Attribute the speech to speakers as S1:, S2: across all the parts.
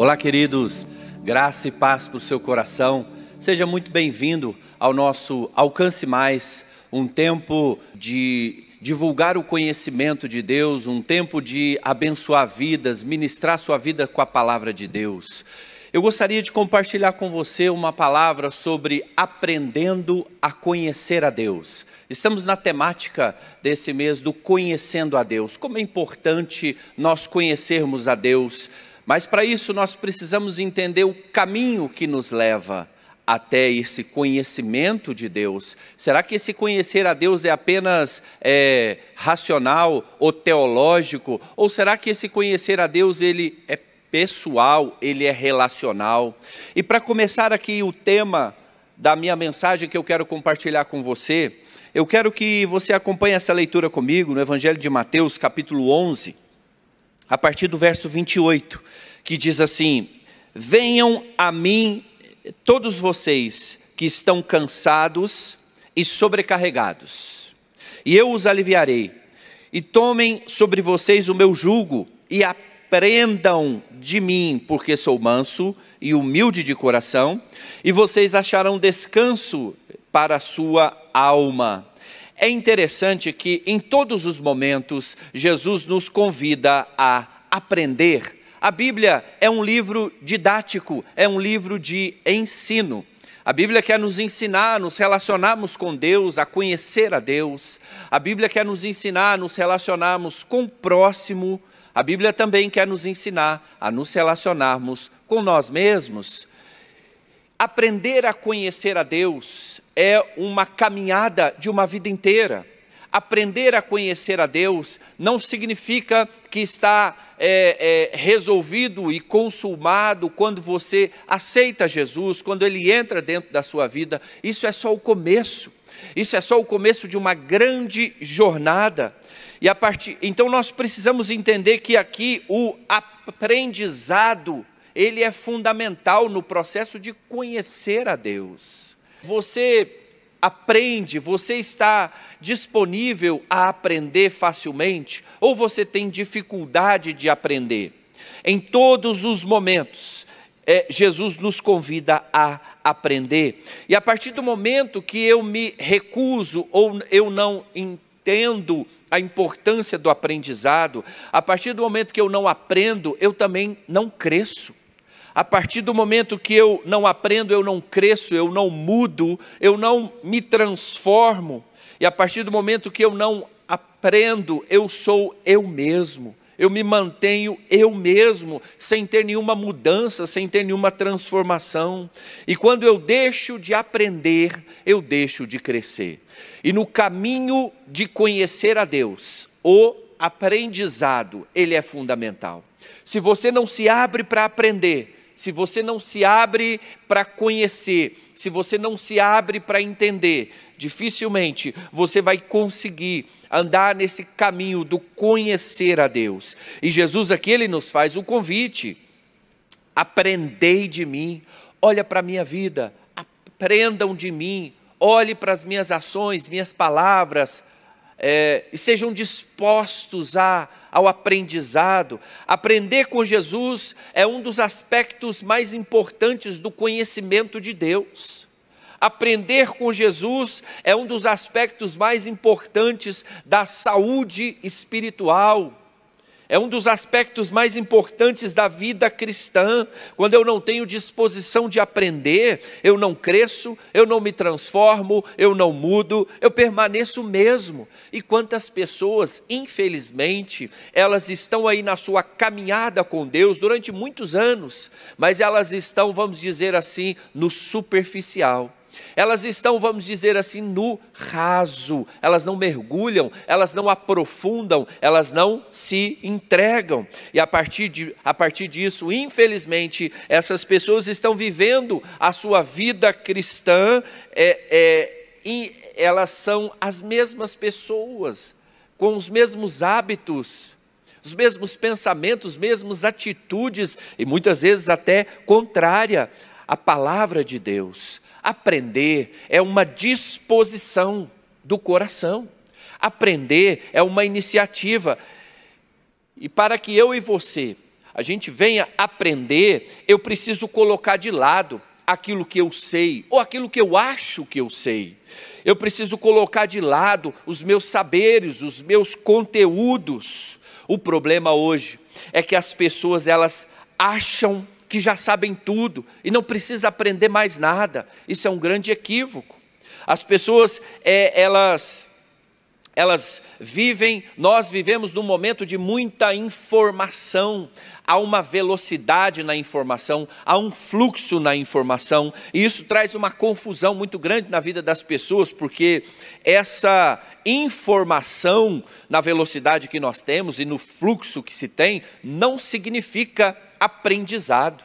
S1: Olá, queridos, graça e paz para o seu coração. Seja muito bem-vindo ao nosso Alcance Mais, um tempo de divulgar o conhecimento de Deus, um tempo de abençoar vidas, ministrar sua vida com a palavra de Deus. Eu gostaria de compartilhar com você uma palavra sobre aprendendo a conhecer a Deus. Estamos na temática desse mês do conhecendo a Deus. Como é importante nós conhecermos a Deus, mas para isso nós precisamos entender o caminho que nos leva até esse conhecimento de Deus? Será que esse conhecer a Deus é apenas é, racional ou teológico? Ou será que esse conhecer a Deus ele é pessoal, ele é relacional. E para começar aqui o tema da minha mensagem que eu quero compartilhar com você, eu quero que você acompanhe essa leitura comigo no Evangelho de Mateus, capítulo 11, a partir do verso 28, que diz assim: Venham a mim todos vocês que estão cansados e sobrecarregados, e eu os aliviarei. E tomem sobre vocês o meu jugo e aprendam de mim, porque sou manso e humilde de coração, e vocês acharão descanso para a sua alma. É interessante que em todos os momentos Jesus nos convida a aprender. A Bíblia é um livro didático, é um livro de ensino. A Bíblia quer nos ensinar a nos relacionarmos com Deus, a conhecer a Deus. A Bíblia quer nos ensinar a nos relacionarmos com o próximo, a Bíblia também quer nos ensinar a nos relacionarmos com nós mesmos. Aprender a conhecer a Deus é uma caminhada de uma vida inteira. Aprender a conhecer a Deus não significa que está é, é, resolvido e consumado quando você aceita Jesus, quando Ele entra dentro da sua vida. Isso é só o começo. Isso é só o começo de uma grande jornada. E a partir, então nós precisamos entender que aqui o aprendizado, ele é fundamental no processo de conhecer a Deus. Você aprende, você está disponível a aprender facilmente ou você tem dificuldade de aprender? Em todos os momentos, é, Jesus nos convida a aprender. E a partir do momento que eu me recuso ou eu não entendo a importância do aprendizado, a partir do momento que eu não aprendo, eu também não cresço. A partir do momento que eu não aprendo, eu não cresço, eu não mudo, eu não me transformo. E a partir do momento que eu não aprendo, eu sou eu mesmo eu me mantenho eu mesmo, sem ter nenhuma mudança, sem ter nenhuma transformação. E quando eu deixo de aprender, eu deixo de crescer. E no caminho de conhecer a Deus, o aprendizado, ele é fundamental. Se você não se abre para aprender, se você não se abre para conhecer, se você não se abre para entender, dificilmente você vai conseguir andar nesse caminho do conhecer a Deus. E Jesus aqui ele nos faz o convite: aprendei de mim, olha para a minha vida, aprendam de mim, olhe para as minhas ações, minhas palavras, é, e sejam dispostos a, ao aprendizado. Aprender com Jesus é um dos aspectos mais importantes do conhecimento de Deus. Aprender com Jesus é um dos aspectos mais importantes da saúde espiritual é um dos aspectos mais importantes da vida cristã. Quando eu não tenho disposição de aprender, eu não cresço, eu não me transformo, eu não mudo, eu permaneço mesmo. E quantas pessoas, infelizmente, elas estão aí na sua caminhada com Deus durante muitos anos, mas elas estão, vamos dizer assim, no superficial elas estão, vamos dizer assim, no raso, elas não mergulham, elas não aprofundam, elas não se entregam. E a partir, de, a partir disso, infelizmente, essas pessoas estão vivendo a sua vida cristã, é, é, elas são as mesmas pessoas, com os mesmos hábitos, os mesmos pensamentos, as mesmas atitudes, e muitas vezes até contrária à palavra de Deus. Aprender é uma disposição do coração. Aprender é uma iniciativa. E para que eu e você a gente venha aprender, eu preciso colocar de lado aquilo que eu sei, ou aquilo que eu acho que eu sei. Eu preciso colocar de lado os meus saberes, os meus conteúdos. O problema hoje é que as pessoas elas acham que já sabem tudo e não precisa aprender mais nada. Isso é um grande equívoco. As pessoas é, elas elas vivem, nós vivemos num momento de muita informação, há uma velocidade na informação, há um fluxo na informação, e isso traz uma confusão muito grande na vida das pessoas, porque essa informação na velocidade que nós temos e no fluxo que se tem, não significa aprendizado.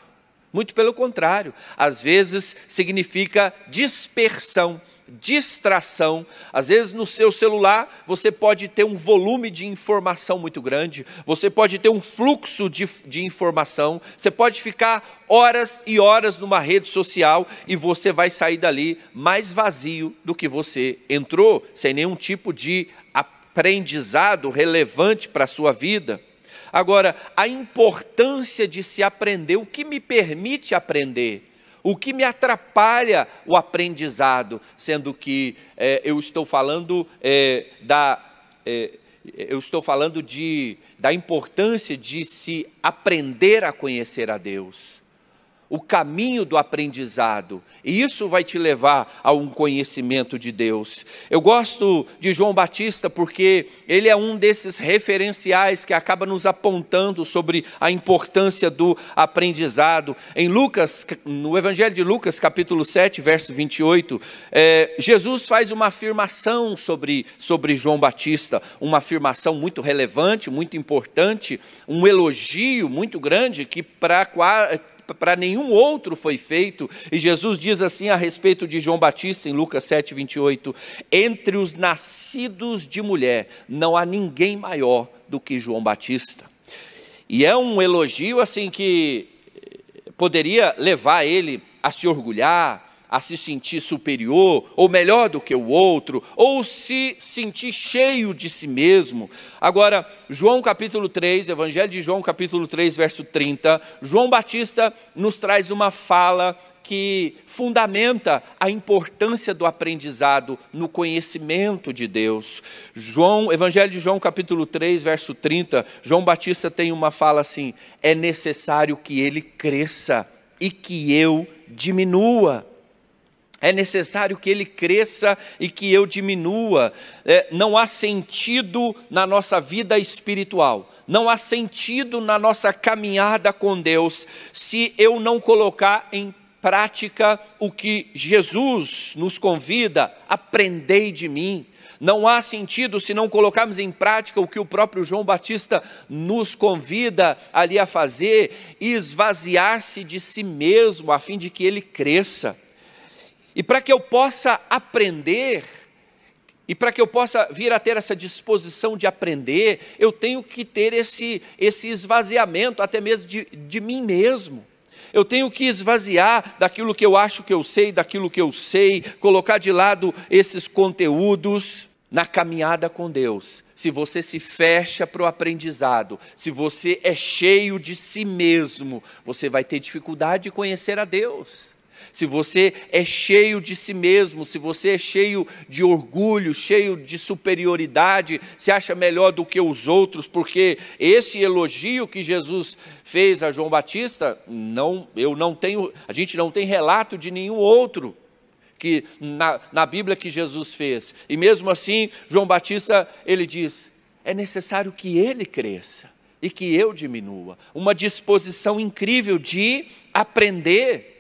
S1: Muito pelo contrário, às vezes significa dispersão distração. Às vezes no seu celular você pode ter um volume de informação muito grande, você pode ter um fluxo de, de informação, você pode ficar horas e horas numa rede social e você vai sair dali mais vazio do que você entrou, sem nenhum tipo de aprendizado relevante para a sua vida. Agora, a importância de se aprender, o que me permite aprender? o que me atrapalha o aprendizado, sendo que é, eu estou falando é, da. É, eu estou falando de, da importância de se aprender a conhecer a Deus o caminho do aprendizado, e isso vai te levar a um conhecimento de Deus. Eu gosto de João Batista porque ele é um desses referenciais que acaba nos apontando sobre a importância do aprendizado. Em Lucas, no Evangelho de Lucas, capítulo 7, verso 28, é, Jesus faz uma afirmação sobre, sobre João Batista, uma afirmação muito relevante, muito importante, um elogio muito grande que para para nenhum outro foi feito. E Jesus diz assim a respeito de João Batista, em Lucas 7, 28: Entre os nascidos de mulher, não há ninguém maior do que João Batista. E é um elogio assim que poderia levar ele a se orgulhar, a se sentir superior ou melhor do que o outro, ou se sentir cheio de si mesmo. Agora, João capítulo 3, Evangelho de João capítulo 3, verso 30, João Batista nos traz uma fala que fundamenta a importância do aprendizado no conhecimento de Deus. João, Evangelho de João capítulo 3, verso 30, João Batista tem uma fala assim: é necessário que ele cresça e que eu diminua. É necessário que ele cresça e que eu diminua. É, não há sentido na nossa vida espiritual, não há sentido na nossa caminhada com Deus, se eu não colocar em prática o que Jesus nos convida: aprendei de mim. Não há sentido se não colocarmos em prática o que o próprio João Batista nos convida ali a fazer, esvaziar-se de si mesmo, a fim de que ele cresça. E para que eu possa aprender, e para que eu possa vir a ter essa disposição de aprender, eu tenho que ter esse, esse esvaziamento, até mesmo de, de mim mesmo. Eu tenho que esvaziar daquilo que eu acho que eu sei, daquilo que eu sei, colocar de lado esses conteúdos na caminhada com Deus. Se você se fecha para o aprendizado, se você é cheio de si mesmo, você vai ter dificuldade de conhecer a Deus se você é cheio de si mesmo, se você é cheio de orgulho, cheio de superioridade, se acha melhor do que os outros, porque esse elogio que Jesus fez a João Batista, não, eu não tenho, a gente não tem relato de nenhum outro que na, na Bíblia que Jesus fez. E mesmo assim, João Batista, ele diz: é necessário que ele cresça e que eu diminua. Uma disposição incrível de aprender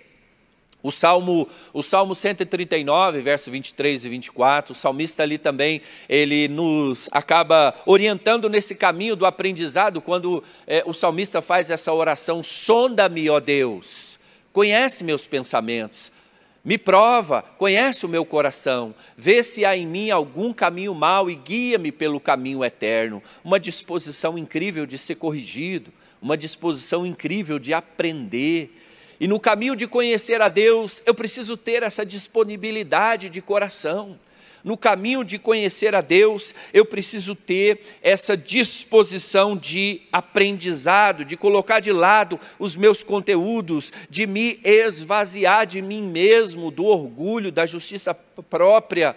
S1: o Salmo, o Salmo 139, verso 23 e 24, o salmista ali também, ele nos acaba orientando nesse caminho do aprendizado, quando é, o salmista faz essa oração: sonda-me, ó Deus, conhece meus pensamentos, me prova, conhece o meu coração, vê se há em mim algum caminho mau e guia-me pelo caminho eterno. Uma disposição incrível de ser corrigido, uma disposição incrível de aprender e no caminho de conhecer a Deus, eu preciso ter essa disponibilidade de coração. no caminho de conhecer a Deus, eu preciso ter essa disposição de aprendizado, de colocar de lado os meus conteúdos, de me esvaziar de mim mesmo, do orgulho, da justiça própria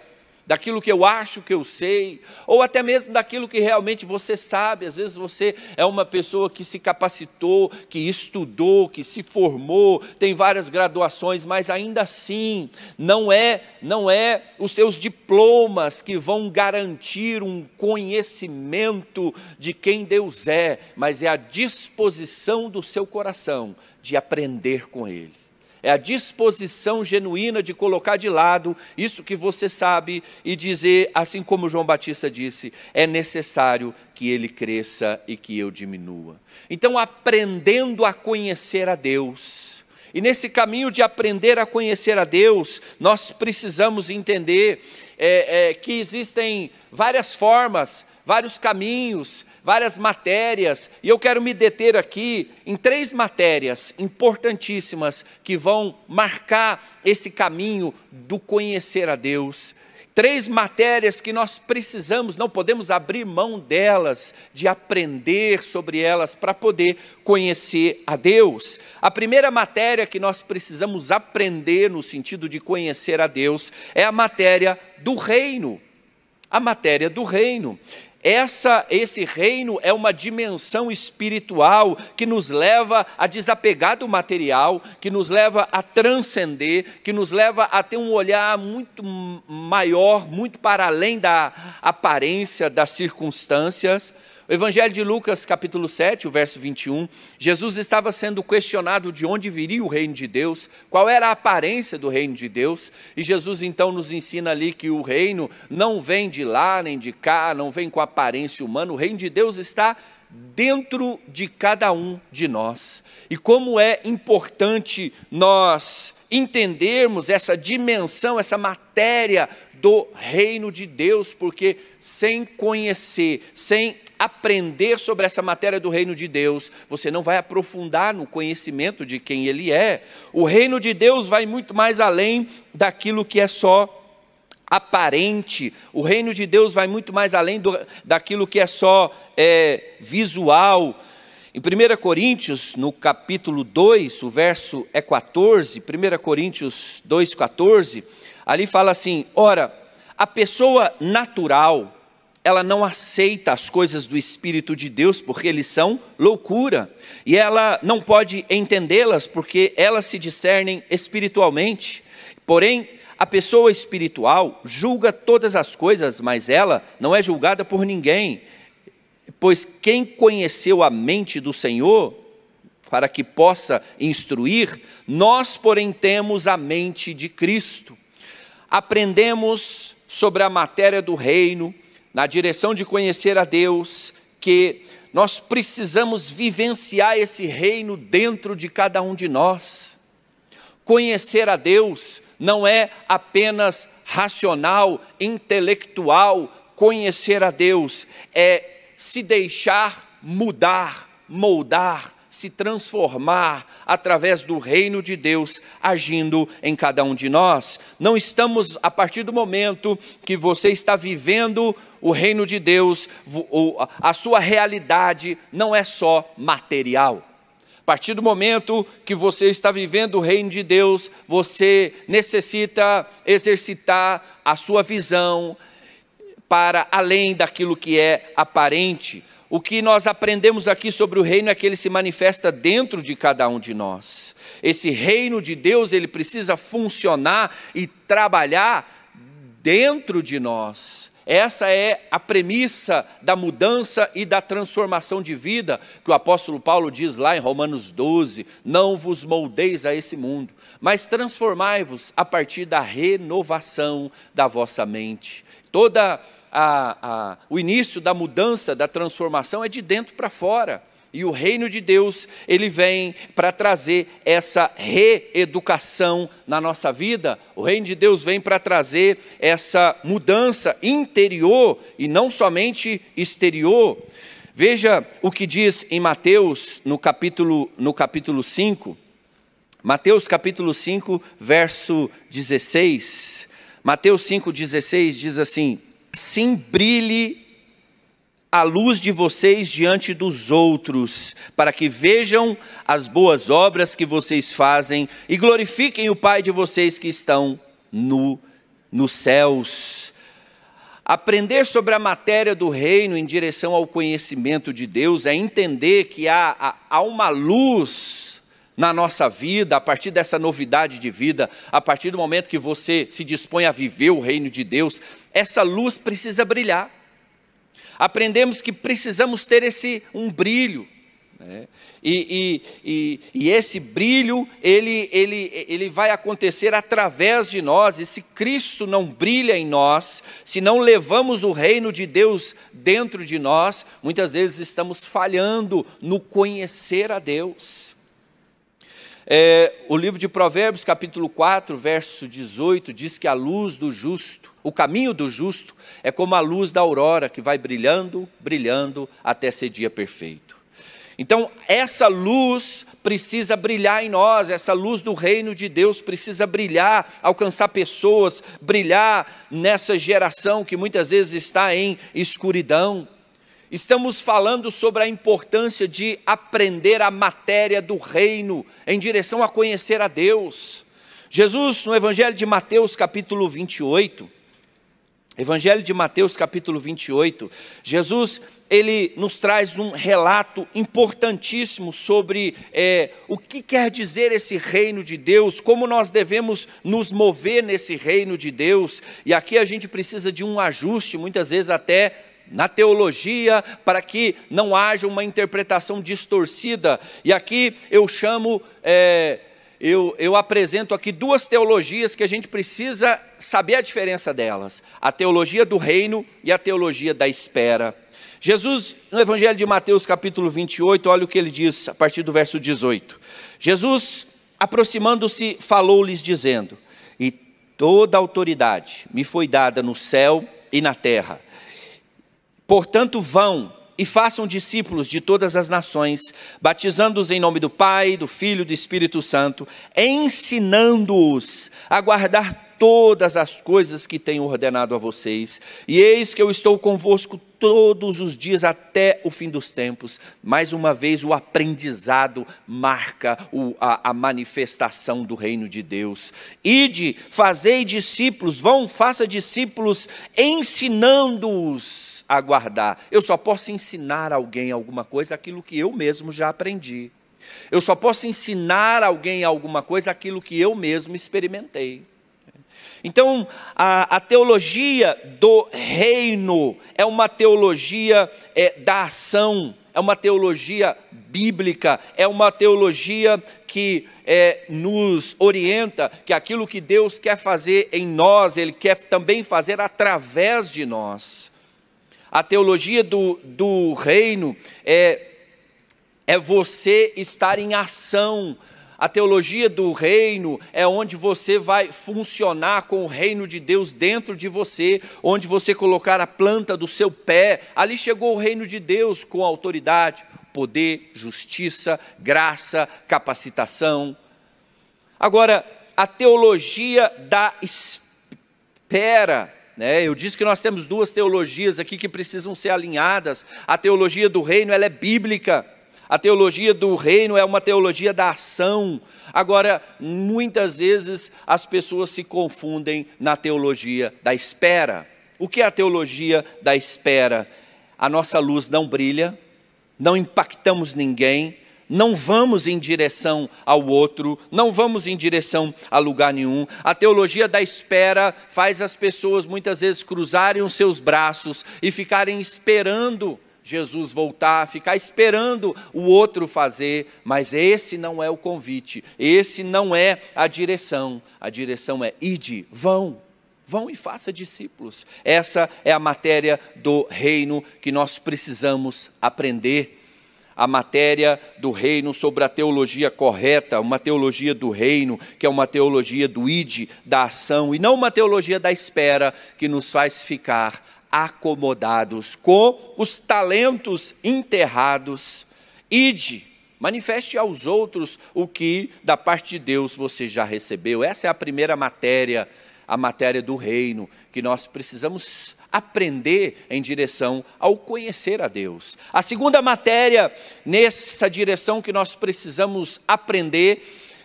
S1: daquilo que eu acho que eu sei, ou até mesmo daquilo que realmente você sabe. Às vezes você é uma pessoa que se capacitou, que estudou, que se formou, tem várias graduações, mas ainda assim não é, não é os seus diplomas que vão garantir um conhecimento de quem Deus é, mas é a disposição do seu coração de aprender com ele é a disposição genuína de colocar de lado isso que você sabe e dizer, assim como João Batista disse, é necessário que ele cresça e que eu diminua. Então, aprendendo a conhecer a Deus, e nesse caminho de aprender a conhecer a Deus, nós precisamos entender é, é, que existem várias formas, vários caminhos, várias matérias, e eu quero me deter aqui em três matérias importantíssimas que vão marcar esse caminho do conhecer a Deus. Três matérias que nós precisamos, não podemos abrir mão delas, de aprender sobre elas para poder conhecer a Deus. A primeira matéria que nós precisamos aprender no sentido de conhecer a Deus é a matéria do reino. A matéria do reino. Essa, esse reino é uma dimensão espiritual que nos leva a desapegar do material, que nos leva a transcender, que nos leva a ter um olhar muito maior, muito para além da aparência das circunstâncias. O Evangelho de Lucas, capítulo 7, o verso 21, Jesus estava sendo questionado de onde viria o reino de Deus, qual era a aparência do reino de Deus, e Jesus então nos ensina ali que o reino não vem de lá nem de cá, não vem com aparência humana, o reino de Deus está dentro de cada um de nós. E como é importante nós entendermos essa dimensão, essa matéria do reino de Deus, porque sem conhecer, sem aprender sobre essa matéria do reino de Deus, você não vai aprofundar no conhecimento de quem Ele é. O reino de Deus vai muito mais além daquilo que é só aparente. O reino de Deus vai muito mais além do, daquilo que é só é, visual. Em 1 Coríntios, no capítulo 2, o verso é 14, 1 Coríntios 2, 14, ali fala assim: ora, a pessoa natural, ela não aceita as coisas do Espírito de Deus porque eles são loucura, e ela não pode entendê-las porque elas se discernem espiritualmente. Porém, a pessoa espiritual julga todas as coisas, mas ela não é julgada por ninguém, pois quem conheceu a mente do Senhor, para que possa instruir, nós, porém, temos a mente de Cristo. Aprendemos sobre a matéria do reino, na direção de conhecer a Deus, que nós precisamos vivenciar esse reino dentro de cada um de nós. Conhecer a Deus não é apenas racional, intelectual, conhecer a Deus é se deixar mudar, moldar, se transformar através do reino de Deus agindo em cada um de nós. Não estamos, a partir do momento que você está vivendo o reino de Deus, a sua realidade não é só material. A partir do momento que você está vivendo o reino de Deus, você necessita exercitar a sua visão para além daquilo que é aparente o que nós aprendemos aqui sobre o reino é que ele se manifesta dentro de cada um de nós. Esse reino de Deus, ele precisa funcionar e trabalhar dentro de nós. Essa é a premissa da mudança e da transformação de vida que o apóstolo Paulo diz lá em Romanos 12: Não vos moldeis a esse mundo, mas transformai-vos a partir da renovação da vossa mente. Toda a, a, o início da mudança, da transformação é de dentro para fora. E o reino de Deus, ele vem para trazer essa reeducação na nossa vida. O reino de Deus vem para trazer essa mudança interior e não somente exterior. Veja o que diz em Mateus, no capítulo, no capítulo 5. Mateus capítulo 5, verso 16. Mateus 5,16 diz assim: Sim, brilhe a luz de vocês diante dos outros, para que vejam as boas obras que vocês fazem e glorifiquem o Pai de vocês que estão no, nos céus. Aprender sobre a matéria do reino em direção ao conhecimento de Deus é entender que há, há uma luz na nossa vida, a partir dessa novidade de vida, a partir do momento que você se dispõe a viver o reino de Deus, essa luz precisa brilhar aprendemos que precisamos ter esse um brilho. Né? E, e, e, e, esse brilho, ele, ele, ele vai acontecer através de nós, e se Cristo não brilha em nós, se não levamos o reino de Deus dentro de nós, muitas vezes estamos falhando no conhecer a Deus. É, o livro de Provérbios, capítulo 4, verso 18, diz que a luz do justo, o caminho do justo, é como a luz da aurora que vai brilhando, brilhando até ser dia perfeito. Então, essa luz precisa brilhar em nós, essa luz do reino de Deus precisa brilhar, alcançar pessoas, brilhar nessa geração que muitas vezes está em escuridão. Estamos falando sobre a importância de aprender a matéria do reino em direção a conhecer a Deus. Jesus, no Evangelho de Mateus, capítulo 28, Evangelho de Mateus, capítulo 28, Jesus, ele nos traz um relato importantíssimo sobre é, o que quer dizer esse reino de Deus, como nós devemos nos mover nesse reino de Deus, e aqui a gente precisa de um ajuste, muitas vezes até na teologia, para que não haja uma interpretação distorcida. E aqui eu chamo, é, eu, eu apresento aqui duas teologias que a gente precisa saber a diferença delas: a teologia do reino e a teologia da espera. Jesus, no Evangelho de Mateus, capítulo 28, olha o que ele diz a partir do verso 18. Jesus, aproximando-se, falou-lhes, dizendo: E toda autoridade me foi dada no céu e na terra. Portanto, vão e façam discípulos de todas as nações, batizando-os em nome do Pai, do Filho e do Espírito Santo, ensinando-os a guardar todas as coisas que tenho ordenado a vocês. E eis que eu estou convosco todos os dias até o fim dos tempos. Mais uma vez, o aprendizado marca o, a, a, manifestação do reino de Deus. Ide, fazei discípulos, vão, faça discípulos, ensinando-os aguardar. Eu só posso ensinar alguém alguma coisa aquilo que eu mesmo já aprendi. Eu só posso ensinar alguém alguma coisa aquilo que eu mesmo experimentei. Então, a, a teologia do reino é uma teologia é, da ação, é uma teologia bíblica, é uma teologia que é, nos orienta que aquilo que Deus quer fazer em nós, Ele quer também fazer através de nós. A teologia do, do reino é, é você estar em ação. A teologia do reino é onde você vai funcionar com o reino de Deus dentro de você, onde você colocar a planta do seu pé. Ali chegou o reino de Deus com autoridade, poder, justiça, graça, capacitação. Agora, a teologia da espera né? Eu disse que nós temos duas teologias aqui que precisam ser alinhadas. A teologia do reino ela é bíblica. A teologia do reino é uma teologia da ação. Agora, muitas vezes as pessoas se confundem na teologia da espera. O que é a teologia da espera? A nossa luz não brilha, não impactamos ninguém, não vamos em direção ao outro, não vamos em direção a lugar nenhum. A teologia da espera faz as pessoas muitas vezes cruzarem os seus braços e ficarem esperando Jesus voltar, ficar esperando o outro fazer, mas esse não é o convite, esse não é a direção. A direção é ide, vão. Vão e faça discípulos. Essa é a matéria do reino que nós precisamos aprender a matéria do reino, sobre a teologia correta, uma teologia do reino, que é uma teologia do id, da ação, e não uma teologia da espera, que nos faz ficar acomodados com os talentos enterrados. Ide, manifeste aos outros o que da parte de Deus você já recebeu. Essa é a primeira matéria a matéria do reino, que nós precisamos aprender em direção ao conhecer a Deus. A segunda matéria nessa direção que nós precisamos aprender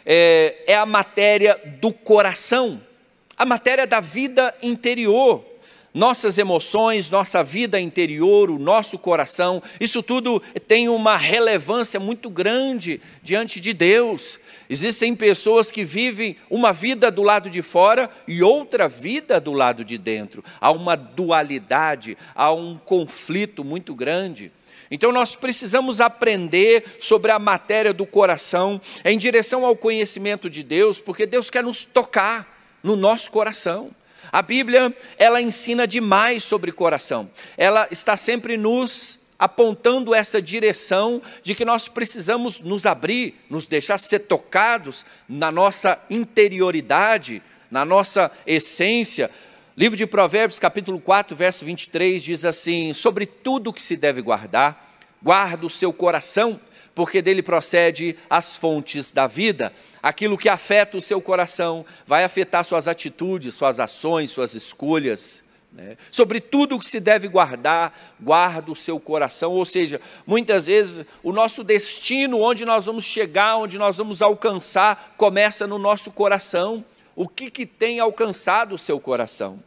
S1: é, é a matéria do coração, a matéria da vida interior nossas emoções, nossa vida interior, o nosso coração, isso tudo tem uma relevância muito grande diante de Deus. Existem pessoas que vivem uma vida do lado de fora e outra vida do lado de dentro. Há uma dualidade, há um conflito muito grande. Então nós precisamos aprender sobre a matéria do coração em direção ao conhecimento de Deus, porque Deus quer nos tocar no nosso coração. A Bíblia, ela ensina demais sobre coração. Ela está sempre nos apontando essa direção de que nós precisamos nos abrir, nos deixar ser tocados na nossa interioridade, na nossa essência. Livro de Provérbios, capítulo 4, verso 23 diz assim: Sobre tudo que se deve guardar, guarda o seu coração, porque dele procede as fontes da vida. Aquilo que afeta o seu coração vai afetar suas atitudes, suas ações, suas escolhas. Né? Sobre tudo que se deve guardar, guarda o seu coração. Ou seja, muitas vezes o nosso destino, onde nós vamos chegar, onde nós vamos alcançar, começa no nosso coração. O que, que tem alcançado o seu coração?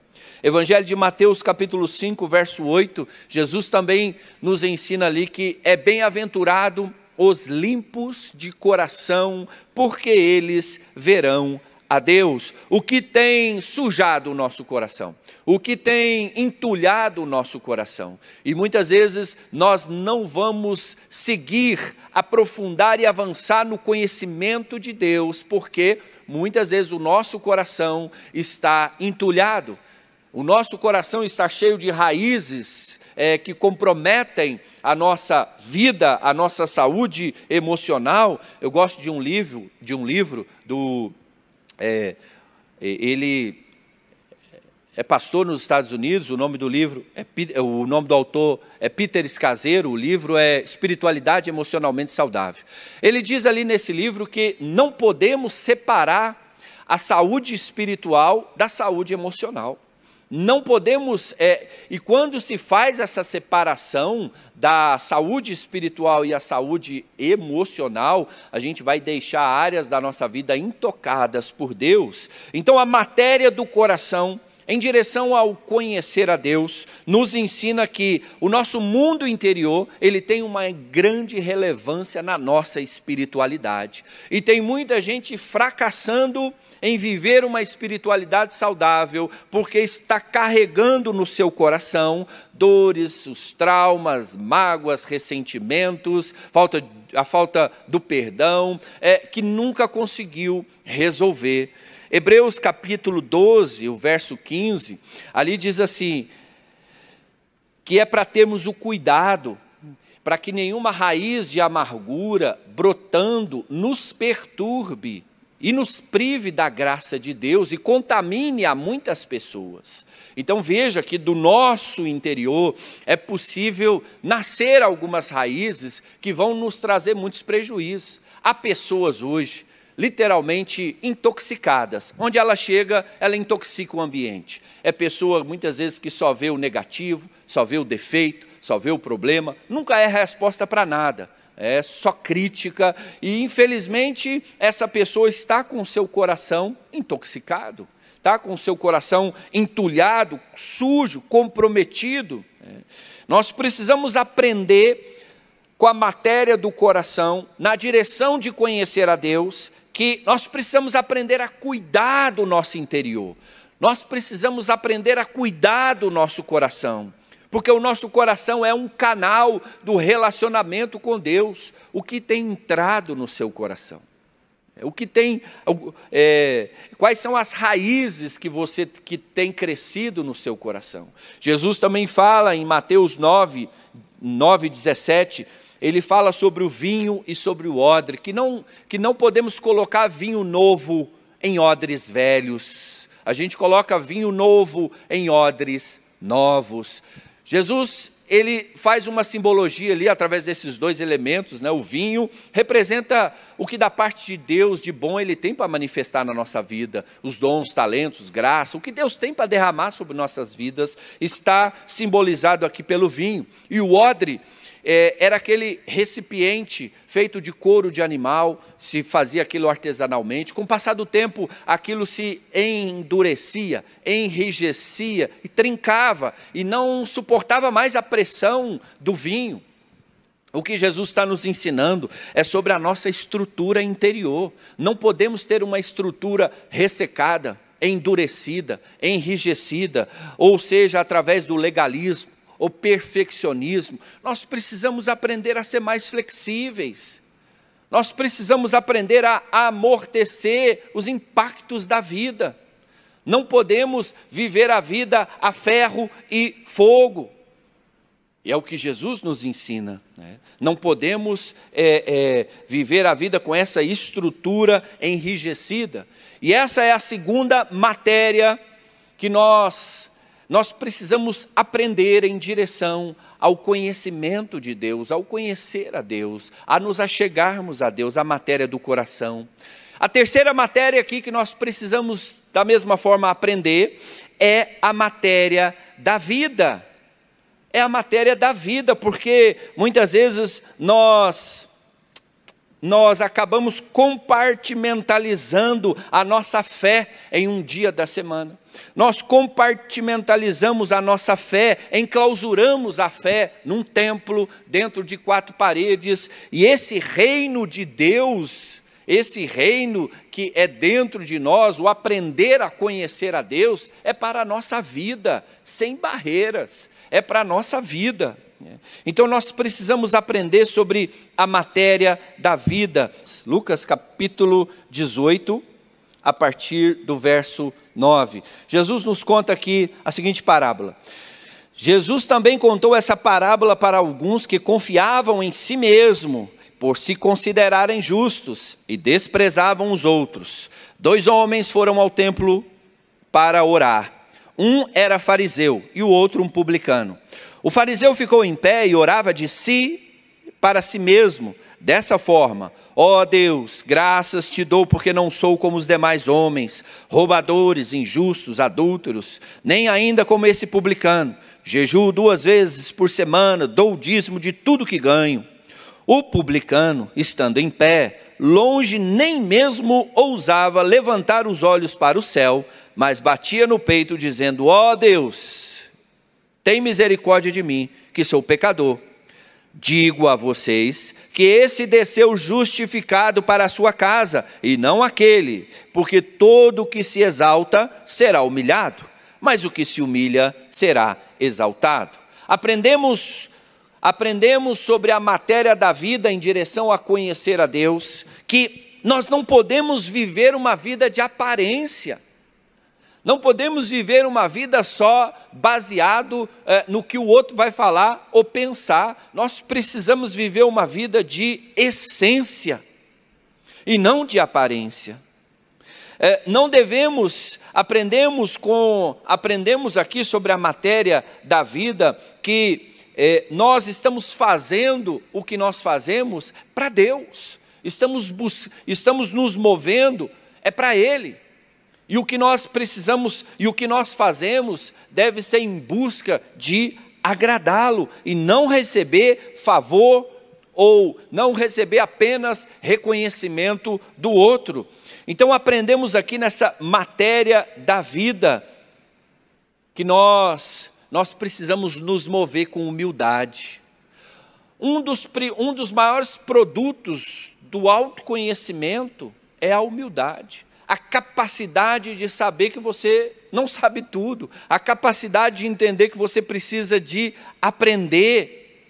S1: Evangelho de Mateus, capítulo 5, verso 8, Jesus também nos ensina ali que é bem-aventurado os limpos de coração, porque eles verão a Deus. O que tem sujado o nosso coração, o que tem entulhado o nosso coração. E muitas vezes nós não vamos seguir, aprofundar e avançar no conhecimento de Deus, porque muitas vezes o nosso coração está entulhado. O nosso coração está cheio de raízes é, que comprometem a nossa vida, a nossa saúde emocional. Eu gosto de um livro, de um livro do é, ele é pastor nos Estados Unidos. O nome do livro é o nome do autor é Peter Escaseiro. O livro é Espiritualidade emocionalmente saudável. Ele diz ali nesse livro que não podemos separar a saúde espiritual da saúde emocional. Não podemos, é, e quando se faz essa separação da saúde espiritual e a saúde emocional, a gente vai deixar áreas da nossa vida intocadas por Deus. Então, a matéria do coração em direção ao conhecer a Deus, nos ensina que o nosso mundo interior, ele tem uma grande relevância na nossa espiritualidade. E tem muita gente fracassando em viver uma espiritualidade saudável, porque está carregando no seu coração dores, os traumas, mágoas, ressentimentos, falta, a falta do perdão, é, que nunca conseguiu resolver. Hebreus capítulo 12, o verso 15, ali diz assim: que é para termos o cuidado, para que nenhuma raiz de amargura brotando nos perturbe e nos prive da graça de Deus e contamine a muitas pessoas. Então veja que do nosso interior é possível nascer algumas raízes que vão nos trazer muitos prejuízos. Há pessoas hoje literalmente intoxicadas. Onde ela chega, ela intoxica o ambiente. É pessoa muitas vezes que só vê o negativo, só vê o defeito, só vê o problema, nunca é resposta para nada. É só crítica e infelizmente essa pessoa está com o seu coração intoxicado, está com o seu coração entulhado, sujo, comprometido. É. Nós precisamos aprender com a matéria do coração, na direção de conhecer a Deus, que nós precisamos aprender a cuidar do nosso interior. Nós precisamos aprender a cuidar do nosso coração, porque o nosso coração é um canal do relacionamento com Deus. O que tem entrado no seu coração? O que tem, é, quais são as raízes que você que tem crescido no seu coração? Jesus também fala em Mateus 9, 9, 17 ele fala sobre o vinho e sobre o odre, que não, que não podemos colocar vinho novo em odres velhos. A gente coloca vinho novo em odres novos. Jesus ele faz uma simbologia ali através desses dois elementos, né? O vinho representa o que da parte de Deus de bom ele tem para manifestar na nossa vida, os dons, talentos, graça, o que Deus tem para derramar sobre nossas vidas está simbolizado aqui pelo vinho. E o odre é, era aquele recipiente feito de couro de animal, se fazia aquilo artesanalmente. Com o passar do tempo, aquilo se endurecia, enrijecia e trincava, e não suportava mais a pressão do vinho. O que Jesus está nos ensinando é sobre a nossa estrutura interior. Não podemos ter uma estrutura ressecada, endurecida, enrijecida, ou seja, através do legalismo o perfeccionismo. Nós precisamos aprender a ser mais flexíveis. Nós precisamos aprender a amortecer os impactos da vida. Não podemos viver a vida a ferro e fogo. E é o que Jesus nos ensina. Né? Não podemos é, é, viver a vida com essa estrutura enrijecida. E essa é a segunda matéria que nós nós precisamos aprender em direção ao conhecimento de Deus, ao conhecer a Deus, a nos achegarmos a Deus, a matéria do coração. A terceira matéria aqui que nós precisamos, da mesma forma, aprender é a matéria da vida. É a matéria da vida, porque muitas vezes nós nós acabamos compartimentalizando a nossa fé em um dia da semana. Nós compartimentalizamos a nossa fé, enclausuramos a fé num templo, dentro de quatro paredes, e esse reino de Deus, esse reino que é dentro de nós, o aprender a conhecer a Deus, é para a nossa vida, sem barreiras, é para a nossa vida. Então nós precisamos aprender sobre a matéria da vida. Lucas capítulo 18, a partir do verso 9. Jesus nos conta aqui a seguinte parábola. Jesus também contou essa parábola para alguns que confiavam em si mesmo, por se considerarem justos, e desprezavam os outros. Dois homens foram ao templo para orar. Um era fariseu e o outro um publicano. O fariseu ficou em pé e orava de si para si mesmo, dessa forma: Ó Deus, graças te dou porque não sou como os demais homens, roubadores, injustos, adúlteros, nem ainda como esse publicano. Jejuo duas vezes por semana, dou o dízimo de tudo que ganho. O publicano, estando em pé, longe nem mesmo ousava levantar os olhos para o céu, mas batia no peito, dizendo: Ó Deus, tem misericórdia de mim, que sou pecador. Digo a vocês que esse desceu justificado para a sua casa, e não aquele, porque todo o que se exalta será humilhado, mas o que se humilha será exaltado. Aprendemos aprendemos sobre a matéria da vida em direção a conhecer a Deus, que nós não podemos viver uma vida de aparência. Não podemos viver uma vida só baseado eh, no que o outro vai falar ou pensar. Nós precisamos viver uma vida de essência e não de aparência. Eh, não devemos aprendemos com aprendemos aqui sobre a matéria da vida que eh, nós estamos fazendo o que nós fazemos para Deus. Estamos estamos nos movendo é para Ele. E o que nós precisamos e o que nós fazemos deve ser em busca de agradá-lo e não receber favor ou não receber apenas reconhecimento do outro. Então aprendemos aqui nessa matéria da vida que nós nós precisamos nos mover com humildade. Um dos, um dos maiores produtos do autoconhecimento é a humildade a capacidade de saber que você não sabe tudo, a capacidade de entender que você precisa de aprender,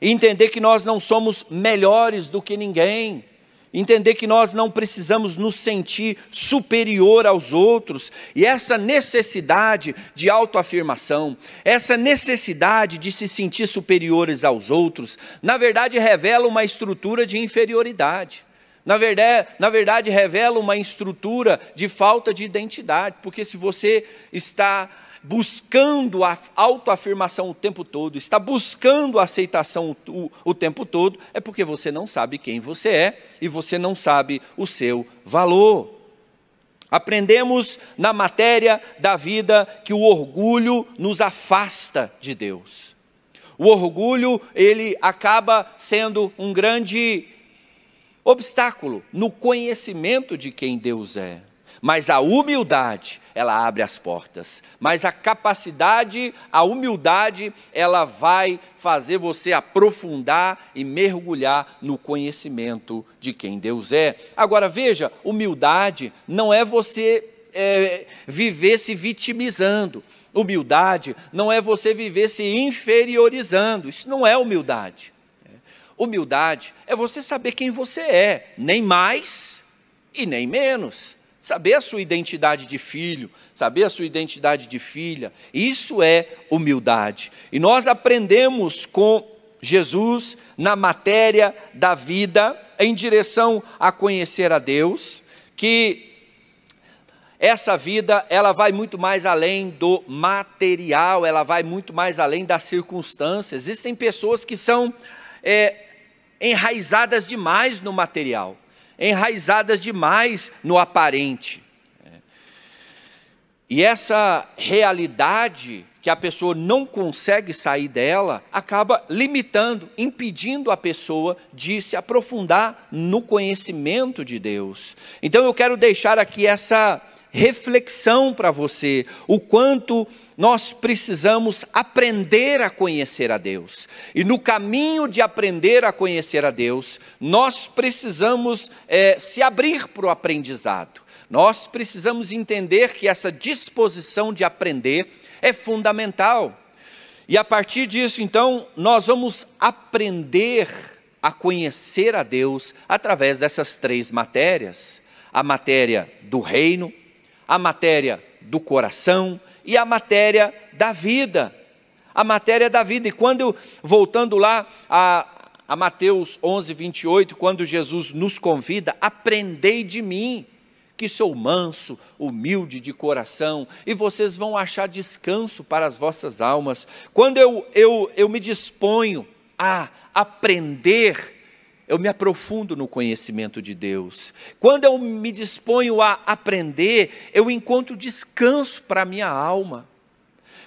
S1: entender que nós não somos melhores do que ninguém, entender que nós não precisamos nos sentir superior aos outros, e essa necessidade de autoafirmação, essa necessidade de se sentir superiores aos outros, na verdade revela uma estrutura de inferioridade na verdade, na verdade, revela uma estrutura de falta de identidade, porque se você está buscando a autoafirmação o tempo todo, está buscando a aceitação o, o, tempo todo, é porque você não sabe quem você é e você não sabe o seu valor. Aprendemos na matéria da vida que o orgulho nos afasta de Deus. O orgulho, ele acaba sendo um grande obstáculo no conhecimento de quem Deus é. Mas a humildade, ela abre as portas. Mas a capacidade, a humildade, ela vai fazer você aprofundar e mergulhar no conhecimento de quem Deus é. Agora veja, humildade não é você é, viver se vitimizando. Humildade não é você viver se inferiorizando. Isso não é humildade. Humildade é você saber quem você é, nem mais e nem menos saber a sua identidade de filho, saber a sua identidade de filha. Isso é humildade. E nós aprendemos com Jesus na matéria da vida, em direção a conhecer a Deus, que essa vida ela vai muito mais além do material, ela vai muito mais além das circunstâncias. Existem pessoas que são é, enraizadas demais no material enraizadas demais no aparente. E essa realidade que a pessoa não consegue sair dela, acaba limitando, impedindo a pessoa de se aprofundar no conhecimento de Deus. Então eu quero deixar aqui essa reflexão para você, o quanto nós precisamos aprender a conhecer a Deus. E no caminho de aprender a conhecer a Deus, nós precisamos é, se abrir para o aprendizado. Nós precisamos entender que essa disposição de aprender é fundamental. E a partir disso, então, nós vamos aprender a conhecer a Deus através dessas três matérias: a matéria do reino, a matéria do coração e a matéria da vida. A matéria da vida. E quando, voltando lá a, a Mateus 11, 28, quando Jesus nos convida, aprendei de mim, que sou manso, humilde de coração, e vocês vão achar descanso para as vossas almas. Quando eu, eu, eu me disponho a aprender eu me aprofundo no conhecimento de Deus. Quando eu me disponho a aprender, eu encontro descanso para a minha alma.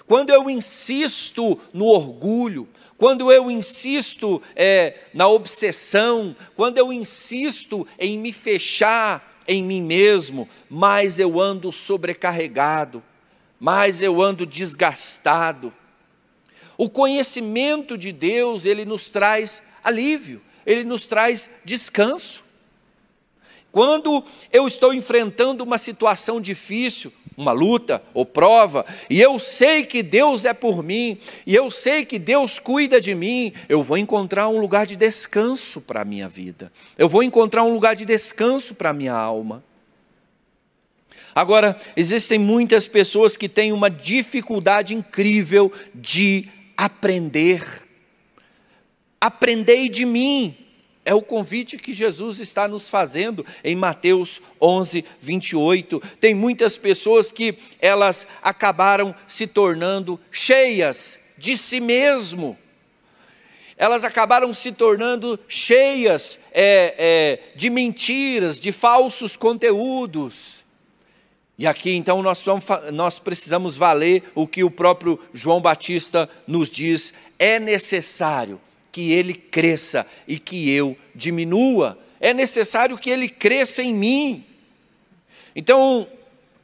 S1: Quando eu insisto no orgulho, quando eu insisto é, na obsessão, quando eu insisto em me fechar em mim mesmo, mais eu ando sobrecarregado, mais eu ando desgastado. O conhecimento de Deus, ele nos traz alívio ele nos traz descanso. Quando eu estou enfrentando uma situação difícil, uma luta ou prova, e eu sei que Deus é por mim, e eu sei que Deus cuida de mim, eu vou encontrar um lugar de descanso para a minha vida, eu vou encontrar um lugar de descanso para a minha alma. Agora, existem muitas pessoas que têm uma dificuldade incrível de aprender Aprendei de mim. É o convite que Jesus está nos fazendo em Mateus 11, 28. Tem muitas pessoas que elas acabaram se tornando cheias de si mesmo. Elas acabaram se tornando cheias é, é, de mentiras, de falsos conteúdos. E aqui então nós, vamos, nós precisamos valer o que o próprio João Batista nos diz: é necessário que ele cresça e que eu diminua. É necessário que ele cresça em mim. Então,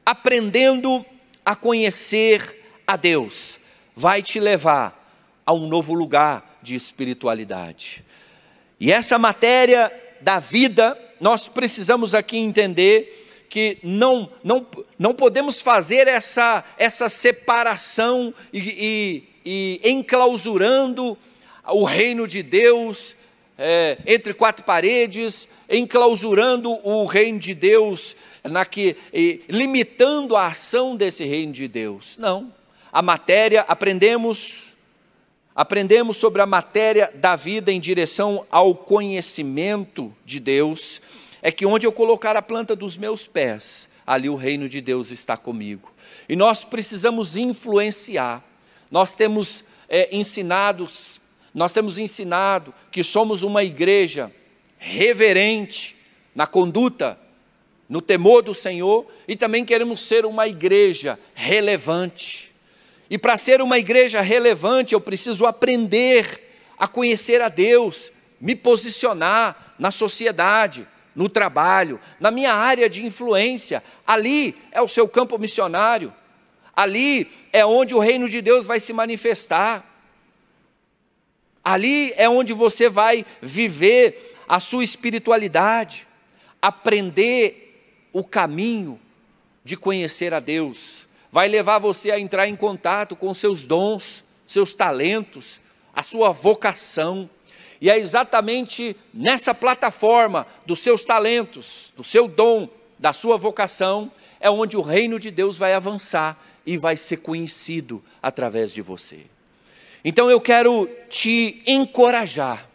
S1: aprendendo a conhecer a Deus, vai te levar a um novo lugar de espiritualidade. E essa matéria da vida, nós precisamos aqui entender que não, não, não podemos fazer essa, essa separação e, e, e enclausurando o reino de Deus é, entre quatro paredes, enclausurando o reino de Deus, na que, limitando a ação desse reino de Deus. Não. A matéria, aprendemos, aprendemos sobre a matéria da vida em direção ao conhecimento de Deus, é que onde eu colocar a planta dos meus pés, ali o reino de Deus está comigo. E nós precisamos influenciar. Nós temos é, ensinado, nós temos ensinado que somos uma igreja reverente na conduta, no temor do Senhor, e também queremos ser uma igreja relevante. E para ser uma igreja relevante, eu preciso aprender a conhecer a Deus, me posicionar na sociedade, no trabalho, na minha área de influência. Ali é o seu campo missionário. Ali é onde o reino de Deus vai se manifestar. Ali é onde você vai viver a sua espiritualidade, aprender o caminho de conhecer a Deus. Vai levar você a entrar em contato com seus dons, seus talentos, a sua vocação. E é exatamente nessa plataforma dos seus talentos, do seu dom, da sua vocação, é onde o reino de Deus vai avançar e vai ser conhecido através de você. Então eu quero te encorajar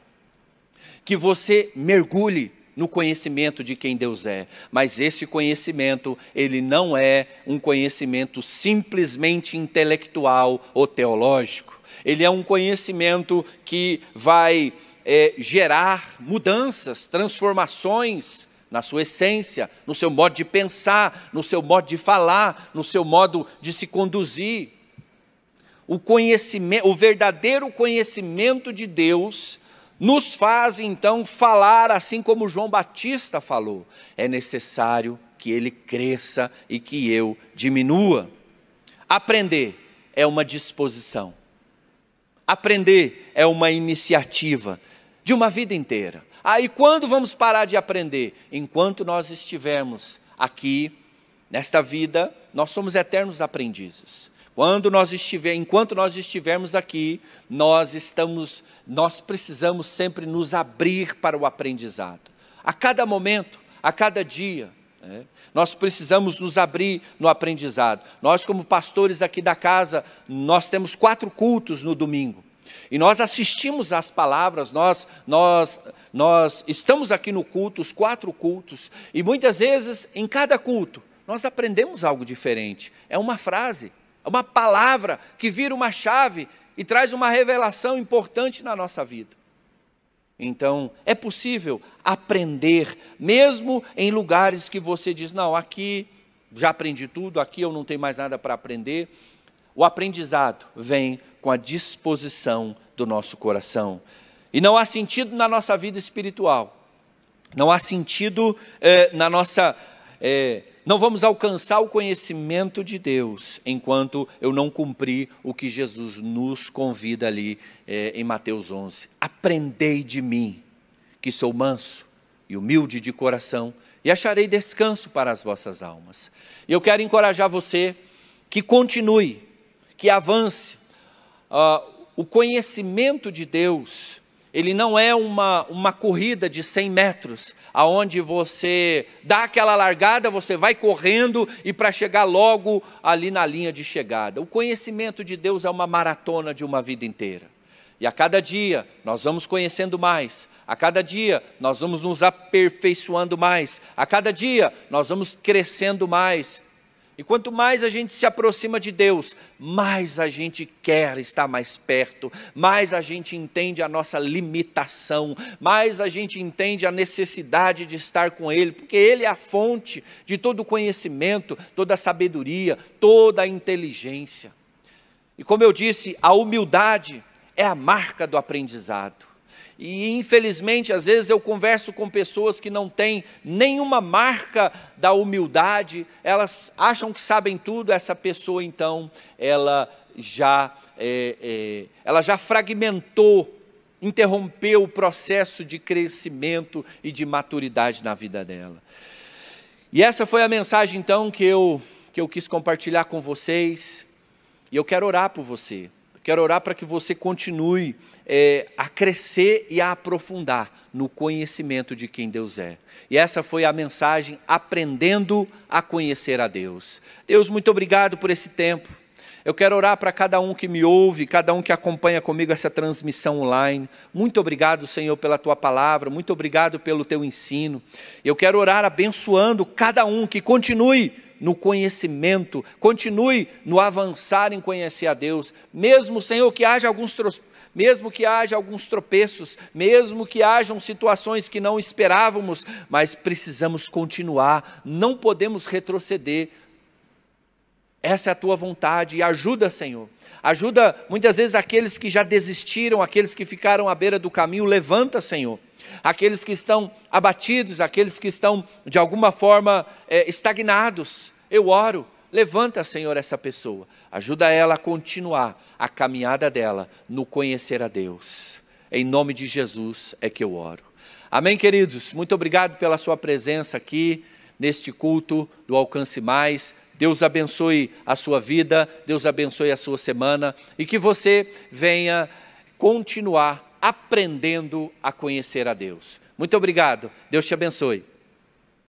S1: que você mergulhe no conhecimento de quem Deus é, mas esse conhecimento, ele não é um conhecimento simplesmente intelectual ou teológico, ele é um conhecimento que vai é, gerar mudanças, transformações na sua essência, no seu modo de pensar, no seu modo de falar, no seu modo de se conduzir. O conhecimento, o verdadeiro conhecimento de Deus nos faz então falar assim como João Batista falou. É necessário que ele cresça e que eu diminua. Aprender é uma disposição. Aprender é uma iniciativa de uma vida inteira. Aí ah, quando vamos parar de aprender? Enquanto nós estivermos aqui nesta vida, nós somos eternos aprendizes. Quando nós estiver, enquanto nós estivermos aqui, nós estamos, nós precisamos sempre nos abrir para o aprendizado. A cada momento, a cada dia, né? Nós precisamos nos abrir no aprendizado. Nós, como pastores aqui da casa, nós temos quatro cultos no domingo. E nós assistimos às palavras, nós, nós, nós estamos aqui no culto, os quatro cultos, e muitas vezes, em cada culto, nós aprendemos algo diferente. É uma frase, uma palavra que vira uma chave e traz uma revelação importante na nossa vida. Então, é possível aprender, mesmo em lugares que você diz: não, aqui já aprendi tudo, aqui eu não tenho mais nada para aprender. O aprendizado vem com a disposição do nosso coração. E não há sentido na nossa vida espiritual, não há sentido eh, na nossa. Eh, não vamos alcançar o conhecimento de Deus enquanto eu não cumprir o que Jesus nos convida ali eh, em Mateus 11. Aprendei de mim, que sou manso e humilde de coração, e acharei descanso para as vossas almas. E eu quero encorajar você que continue, que avance. Uh, o conhecimento de Deus ele não é uma, uma corrida de 100 metros, aonde você dá aquela largada, você vai correndo e para chegar logo ali na linha de chegada. O conhecimento de Deus é uma maratona de uma vida inteira. E a cada dia nós vamos conhecendo mais, a cada dia nós vamos nos aperfeiçoando mais, a cada dia nós vamos crescendo mais. E quanto mais a gente se aproxima de Deus, mais a gente quer estar mais perto, mais a gente entende a nossa limitação, mais a gente entende a necessidade de estar com Ele, porque Ele é a fonte de todo o conhecimento, toda a sabedoria, toda a inteligência. E como eu disse, a humildade é a marca do aprendizado. E infelizmente, às vezes eu converso com pessoas que não têm nenhuma marca da humildade, elas acham que sabem tudo, essa pessoa então, ela já, é, é, ela já fragmentou, interrompeu o processo de crescimento e de maturidade na vida dela. E essa foi a mensagem então que eu, que eu quis compartilhar com vocês, e eu quero orar por você. Quero orar para que você continue é, a crescer e a aprofundar no conhecimento de quem Deus é. E essa foi a mensagem, aprendendo a conhecer a Deus. Deus, muito obrigado por esse tempo. Eu quero orar para cada um que me ouve, cada um que acompanha comigo essa transmissão online. Muito obrigado, Senhor, pela tua palavra, muito obrigado pelo teu ensino. Eu quero orar abençoando cada um que continue no conhecimento, continue no avançar em conhecer a Deus, mesmo, Senhor, que haja alguns mesmo que haja alguns tropeços, mesmo que hajam situações que não esperávamos, mas precisamos continuar, não podemos retroceder. Essa é a tua vontade e ajuda, Senhor. Ajuda muitas vezes aqueles que já desistiram, aqueles que ficaram à beira do caminho, levanta, Senhor. Aqueles que estão abatidos, aqueles que estão de alguma forma é, estagnados. Eu oro, levanta, Senhor, essa pessoa. Ajuda ela a continuar a caminhada dela no conhecer a Deus. Em nome de Jesus é que eu oro. Amém, queridos? Muito obrigado pela sua presença aqui neste culto do Alcance Mais. Deus abençoe a sua vida, Deus abençoe a sua semana e que você venha continuar aprendendo a conhecer a Deus. Muito obrigado. Deus te abençoe.